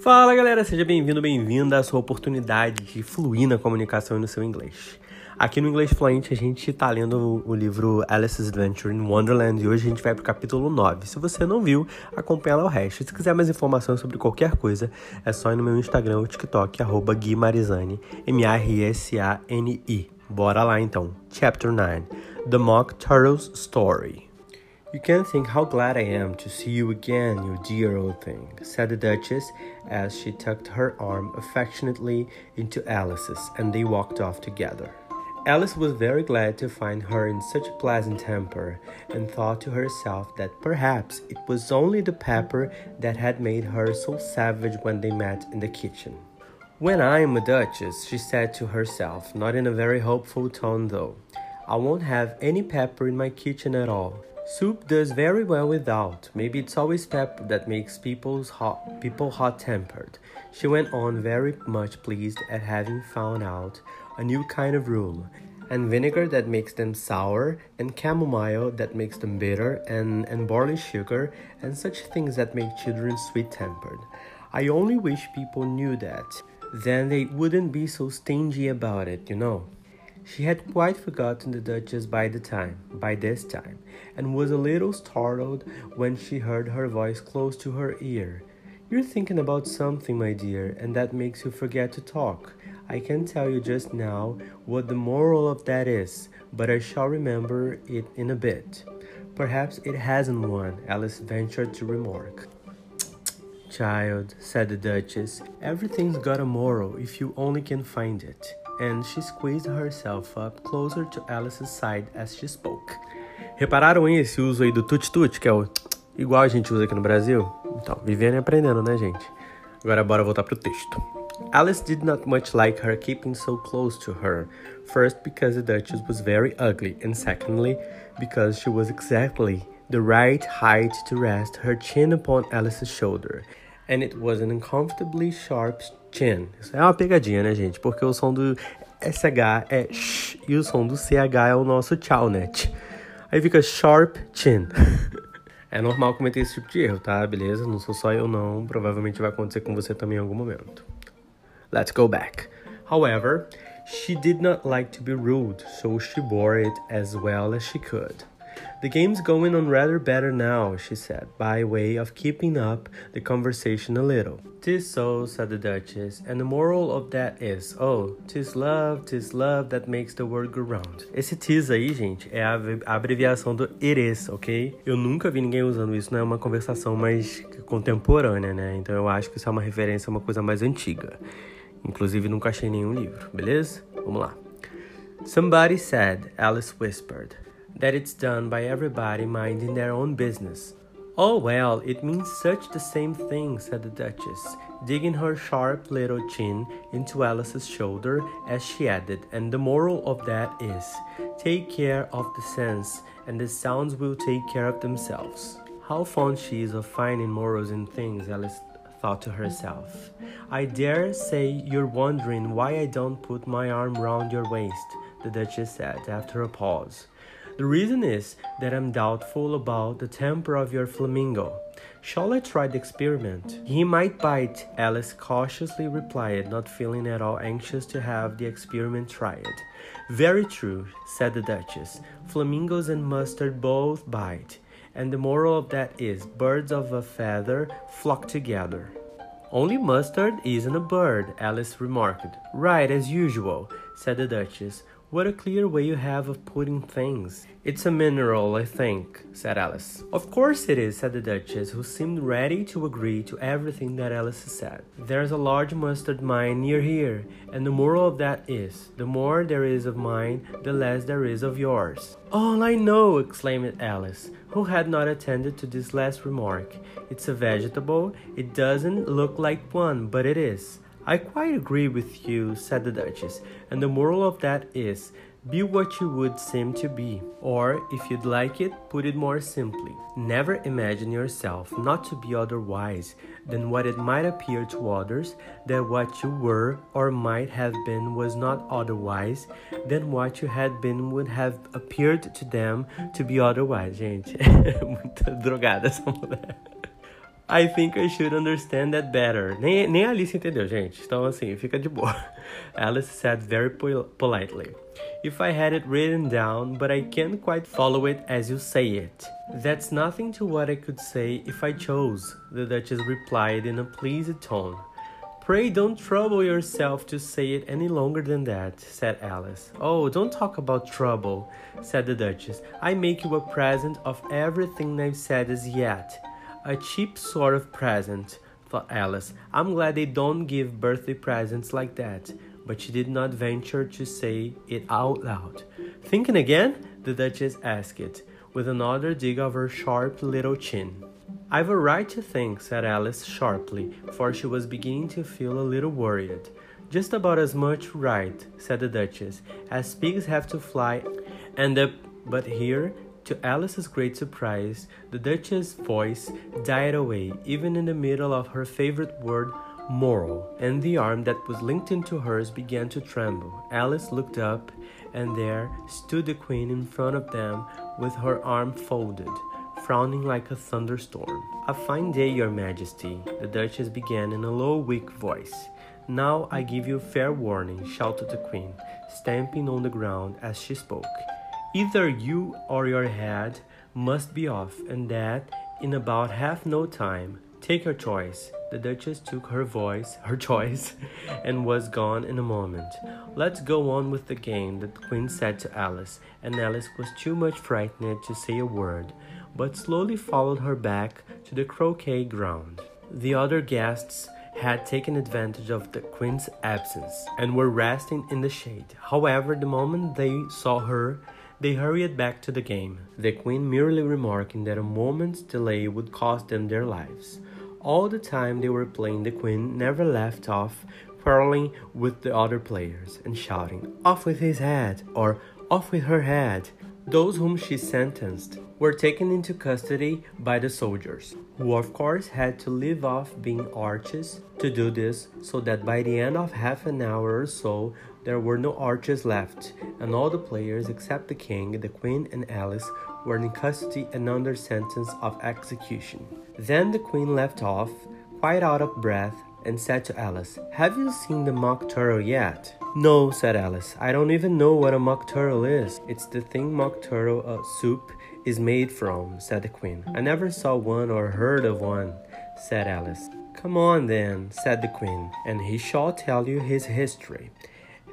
Fala galera, seja bem-vindo, bem-vinda à sua oportunidade de fluir na comunicação e no seu inglês. Aqui no Inglês Fluente a gente está lendo o livro Alice's Adventure in Wonderland e hoje a gente vai para o capítulo 9. Se você não viu, acompanha lá o resto. Se quiser mais informações sobre qualquer coisa, é só ir no meu Instagram ou TikTok, arroba Gui M-A-R-S-A-N-I. Bora lá então. Chapter 9 The Mock Turtle's Story. You can't think how glad I am to see you again, you dear old thing, said the Duchess as she tucked her arm affectionately into Alice's and they walked off together. Alice was very glad to find her in such a pleasant temper, and thought to herself that perhaps it was only the pepper that had made her so savage when they met in the kitchen. When I am a duchess, she said to herself, not in a very hopeful tone though, I won't have any pepper in my kitchen at all. Soup does very well without. Maybe it's always pepper that makes people's hot, people hot-tempered. She went on very much pleased at having found out a new kind of rule, and vinegar that makes them sour, and chamomile that makes them bitter, and, and barley sugar, and such things that make children sweet-tempered. I only wish people knew that. Then they wouldn't be so stingy about it, you know. She had quite forgotten the Duchess by the time, by this time, and was a little startled when she heard her voice close to her ear. You're thinking about something, my dear, and that makes you forget to talk. I can't tell you just now what the moral of that is, but I shall remember it in a bit. Perhaps it hasn't one, Alice ventured to remark. Child, said the Duchess, everything's got a moral if you only can find it. And she squeezed herself up closer to Alice's side as she spoke. Repararam esse uso aí do tut-tut, que é o igual a gente usa aqui no Brasil? Então, vivendo e aprendendo, né, gente? Agora bora voltar pro texto. Alice did not much like her keeping so close to her. First, because the Duchess was very ugly, and secondly, because she was exactly the right height to rest her chin upon Alice's shoulder, and it was an uncomfortably sharp chin. Isso é uma pegadinha, né, gente? Porque o som do SH é sh e o som do CH é o nosso tchau, né? Aí fica sharp chin. é normal cometer esse tipo de erro, tá? Beleza? Não sou só eu, não. Provavelmente vai acontecer com você também em algum momento. Let's go back. However, she did not like to be rude, so she bore it as well as she could. The game's going on rather better now, she said, by way of keeping up the conversation a little. Tis so, said the Duchess, and the moral of that is, oh, tis love, tis love that makes the world go round. Esse tis aí, gente, é a abreviação do it is, ok? Eu nunca vi ninguém usando isso, não é uma conversação mais contemporânea, né? Então eu acho que isso é uma referência a uma coisa mais antiga. Inclusive, nunca achei nenhum livro, beleza? Vamos lá. Somebody said, Alice whispered. That it's done by everybody minding their own business. Oh, well, it means such the same thing, said the Duchess, digging her sharp little chin into Alice's shoulder as she added, and the moral of that is take care of the sense, and the sounds will take care of themselves. How fond she is of finding morals in things, Alice thought to herself. I dare say you're wondering why I don't put my arm round your waist, the Duchess said after a pause. The reason is that I'm doubtful about the temper of your flamingo. Shall I try the experiment? He might bite, Alice cautiously replied, not feeling at all anxious to have the experiment tried. Very true, said the Duchess. Flamingos and mustard both bite. And the moral of that is birds of a feather flock together. Only mustard isn't a bird, Alice remarked. Right, as usual, said the Duchess. What a clear way you have of putting things. It's a mineral, I think, said Alice. Of course it is, said the Duchess, who seemed ready to agree to everything that Alice said. There's a large mustard mine near here, and the moral of that is the more there is of mine, the less there is of yours. All I know, exclaimed Alice, who had not attended to this last remark. It's a vegetable. It doesn't look like one, but it is. I quite agree with you, said the Duchess, and the moral of that is be what you would seem to be. Or, if you'd like it, put it more simply. Never imagine yourself not to be otherwise than what it might appear to others, that what you were or might have been was not otherwise than what you had been would have appeared to them to be otherwise. Gente, muito drogada essa mulher. I think I should understand that better. Nem, nem a Alice entendeu, gente. Então, assim, fica de boa. Alice said very pol politely. If I had it written down, but I can't quite follow it as you say it. That's nothing to what I could say if I chose, the Duchess replied in a pleased tone. Pray don't trouble yourself to say it any longer than that, said Alice. Oh, don't talk about trouble, said the Duchess. I make you a present of everything I've said as yet. A cheap sort of present, thought Alice. I'm glad they don't give birthday presents like that. But she did not venture to say it out loud. Thinking again? The Duchess asked it, with another dig of her sharp little chin. I've a right to think, said Alice sharply, for she was beginning to feel a little worried. Just about as much right, said the Duchess, as pigs have to fly, and the. But here, to Alice's great surprise, the Duchess's voice died away, even in the middle of her favorite word, moral, and the arm that was linked into hers began to tremble. Alice looked up, and there stood the Queen in front of them with her arm folded frowning like a thunderstorm. A fine day, Your Majesty, the Duchess began in a low, weak voice. Now I give you fair warning, shouted the Queen, stamping on the ground as she spoke. Either you or your head must be off, and that in about half no time. Take your choice. The Duchess took her voice, her choice, and was gone in a moment. Let's go on with the game, the Queen said to Alice, and Alice was too much frightened to say a word but slowly followed her back to the croquet ground. The other guests had taken advantage of the queen's absence and were resting in the shade. However, the moment they saw her, they hurried back to the game, the queen merely remarking that a moment's delay would cost them their lives. All the time they were playing, the queen never left off quarreling with the other players and shouting, Off with his head! or Off with her head! Those whom she sentenced were taken into custody by the soldiers, who of course had to leave off being archers to do this, so that by the end of half an hour or so there were no archers left, and all the players except the king, the queen, and Alice were in custody and under sentence of execution. Then the queen left off, quite out of breath, and said to Alice, Have you seen the mock turtle yet? No, said Alice. I don't even know what a mock turtle is. It's the thing mock turtle uh, soup is made from, said the queen. I never saw one or heard of one, said Alice. Come on then, said the queen, and he shall tell you his history.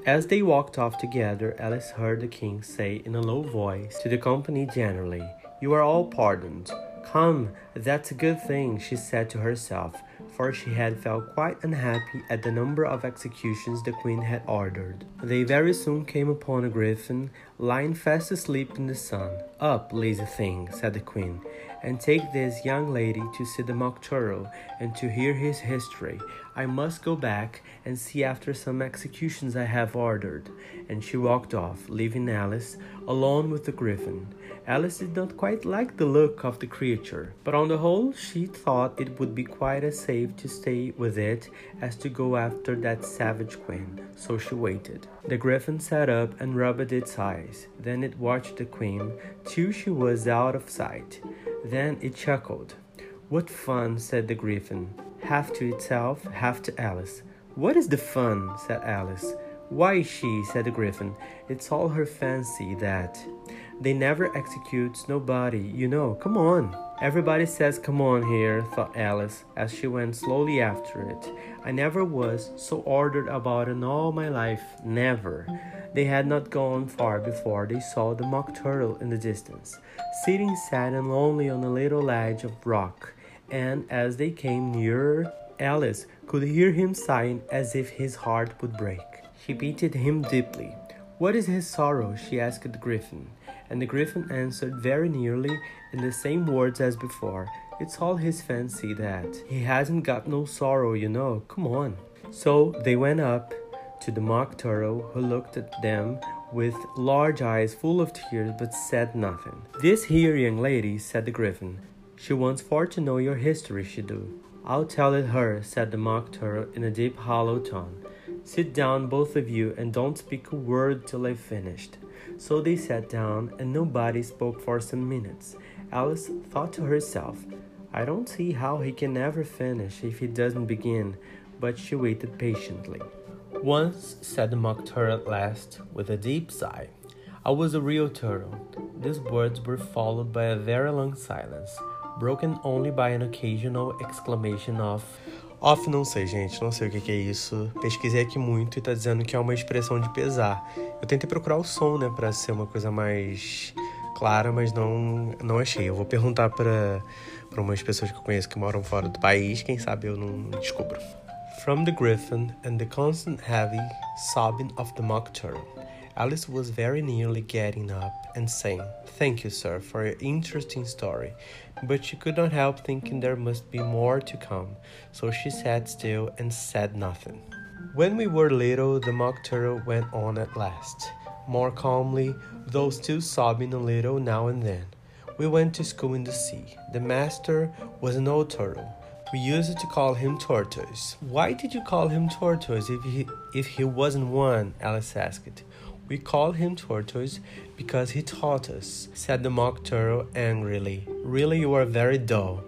As they walked off together, Alice heard the king say in a low voice to the company generally, You are all pardoned. Come, that's a good thing, she said to herself, for she had felt quite unhappy at the number of executions the queen had ordered. They very soon came upon a griffin lying fast asleep in the sun. Up, lazy thing, said the queen, and take this young lady to see the mock turtle and to hear his history. I must go back and see after some executions I have ordered. And she walked off, leaving Alice alone with the griffin. Alice did not quite like the look of the creature, but on the whole, she thought it would be quite as safe to stay with it as to go after that savage queen, so she waited. The griffin sat up and rubbed its eyes. Then it watched the queen till she was out of sight. Then it chuckled. What fun, said the griffin. Half to itself, half to Alice. What is the fun? said Alice. Why, she, said the griffin. It's all her fancy, that. They never executes nobody, you know. Come on. Everybody says come on here, thought Alice as she went slowly after it. I never was so ordered about in all my life, never. They had not gone far before they saw the mock turtle in the distance, sitting sad and lonely on a little ledge of rock, and as they came nearer, Alice could hear him sighing as if his heart would break. She pitied him deeply. What is his sorrow? she asked the griffin and the griffin answered very nearly in the same words as before. It's all his fancy that. He hasn't got no sorrow, you know. Come on. So they went up to the mock turtle, who looked at them with large eyes full of tears but said nothing. This here young lady, said the griffin, she wants for to know your history, she do. I'll tell it her, said the mock turtle in a deep hollow tone. Sit down, both of you, and don't speak a word till I've finished. So they sat down, and nobody spoke for some minutes. Alice thought to herself, I don't see how he can ever finish if he doesn't begin, but she waited patiently. Once, said the Mock Turtle at last, with a deep sigh, I was a real turtle. These words were followed by a very long silence, broken only by an occasional exclamation of Off não sei, gente, não sei o que, é isso. Pesquisei aqui muito e tá dizendo que é uma expressão de pesar. Eu tentei procurar o som, né, para ser uma coisa mais clara, mas não não achei. Eu vou perguntar para para umas pessoas que eu conheço que moram fora do país, quem sabe eu não descubro. From the griffin and the constant heavy sobbing of the mock turtle, Alice was very nearly getting up and saying, Thank you, sir, for your interesting story. But she could not help thinking there must be more to come, so she sat still and said nothing. When we were little, the mock turtle went on at last, more calmly, though still sobbing a little now and then. We went to school in the sea. The master was an old turtle. We used to call him Tortoise. Why did you call him Tortoise if he if he wasn't one? Alice asked. We call him Tortoise because he taught us, said the Mock Turtle angrily. Really, you are very dull.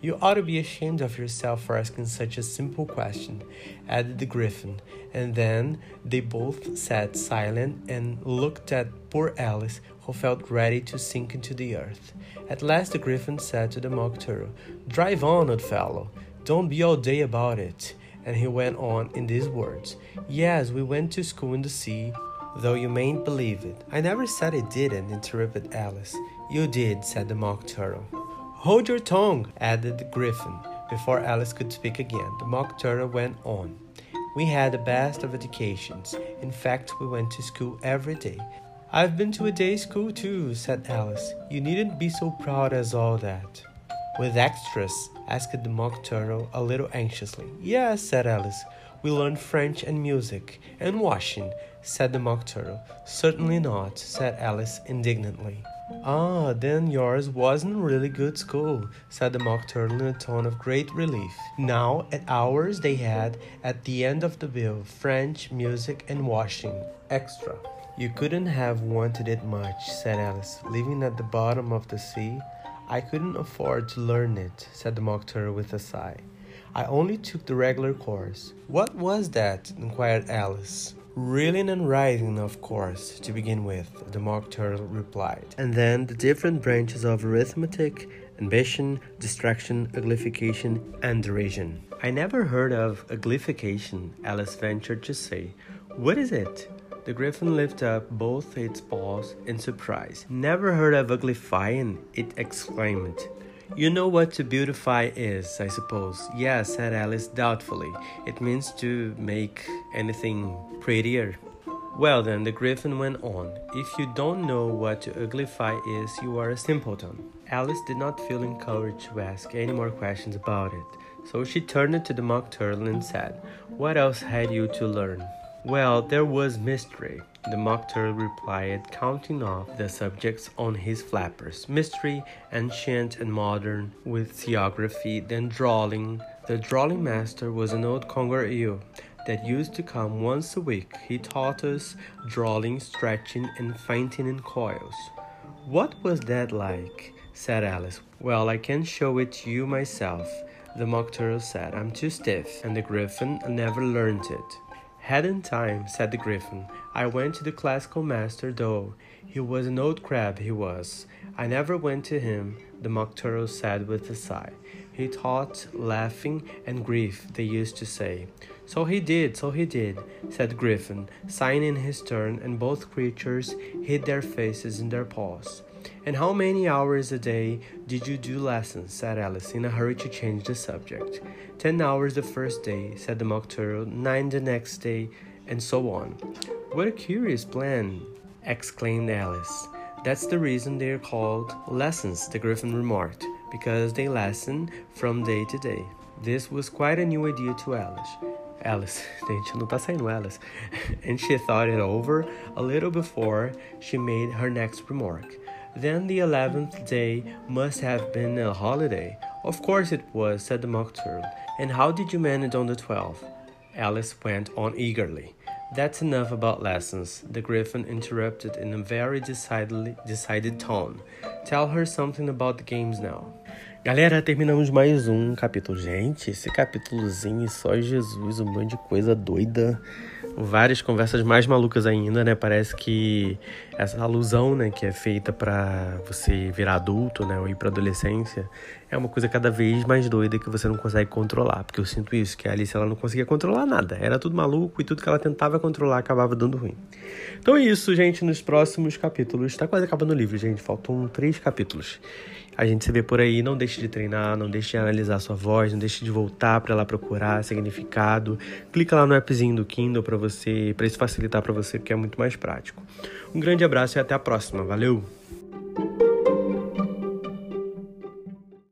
You ought to be ashamed of yourself for asking such a simple question, added the Griffin. And then they both sat silent and looked at poor Alice, who felt ready to sink into the earth. At last the Griffin said to the Mock Turtle, Drive on, old fellow. Don't be all day about it. And he went on in these words Yes, we went to school in the sea, though you mayn't believe it. I never said it didn't, interrupted Alice. You did, said the Mock Turtle. Hold your tongue, added the Griffin. Before Alice could speak again, the Mock Turtle went on. We had the best of educations. In fact, we went to school every day. I've been to a day school too, said Alice. You needn't be so proud as all that. With extras? asked the Mock Turtle a little anxiously. Yes, said Alice. We learned French and music, and washing, said the Mock Turtle. Certainly not, said Alice indignantly. Ah, then yours wasn't really good school, said the Mock Turtle in a tone of great relief. Now, at ours, they had, at the end of the bill, French, music, and washing. Extra. You couldn't have wanted it much, said Alice. Living at the bottom of the sea, I couldn't afford to learn it, said the Mock Turtle with a sigh. I only took the regular course. What was that? inquired Alice. Reeling and writing, of course, to begin with, the Mock Turtle replied. And then the different branches of arithmetic, ambition, distraction, uglification, and derision. I never heard of uglification, Alice ventured to say. What is it? The griffin lifted up both its paws in surprise. Never heard of uglifying, it exclaimed. You know what to beautify is, I suppose. Yes, said Alice doubtfully. It means to make anything prettier. Well, then, the griffin went on. If you don't know what to uglify is, you are a simpleton. Alice did not feel encouraged to ask any more questions about it, so she turned to the mock turtle and said, What else had you to learn? Well, there was mystery, the mock turtle replied, counting off the subjects on his flappers mystery, ancient and modern, with geography, then drawing. The drawing master was an old conger eel that used to come once a week. He taught us drawing, stretching, and fainting in coils. What was that like? said Alice. Well, I can show it to you myself. The mock turtle said, I'm too stiff, and the griffin never learned it. Hadn't time, said the griffin. I went to the classical master, though. He was an old crab, he was. I never went to him, the mock turtle said with a sigh. He taught laughing and grief, they used to say. So he did, so he did, said Griffin, sighing in his turn, and both creatures hid their faces in their paws. And how many hours a day did you do lessons? said Alice, in a hurry to change the subject. Ten hours the first day, said the Mock Turtle, nine the next day, and so on. What a curious plan! exclaimed Alice. That's the reason they are called lessons, the Griffin remarked, because they lesson from day to day. This was quite a new idea to Alice. Alice, gente, não tá saindo Alice. and she thought it over a little before she made her next remark. Then the eleventh day must have been a holiday. Of course it was, said the Mock Turtle. And how did you manage on the twelfth? Alice went on eagerly. That's enough about lessons, the Griffin interrupted in a very decidedly decided tone. Tell her something about the games now. Galera, terminamos mais um capítulo. Gente, esse capítulozinho só Jesus, um monte de coisa doida. Várias conversas mais malucas ainda, né? Parece que essa alusão, né, que é feita para você virar adulto, né, ou ir para adolescência, é uma coisa cada vez mais doida que você não consegue controlar. Porque eu sinto isso, que a Alice ela não conseguia controlar nada. Era tudo maluco e tudo que ela tentava controlar acabava dando ruim. Então é isso, gente. Nos próximos capítulos, tá quase acabando o livro, gente. Faltam três capítulos. A gente se vê por aí. Não deixe de treinar, não deixe de analisar sua voz, não deixe de voltar para lá procurar significado. Clica lá no appzinho do Kindle para você, para isso facilitar para você, porque é muito mais prático. Um grande abraço e até a próxima. Valeu!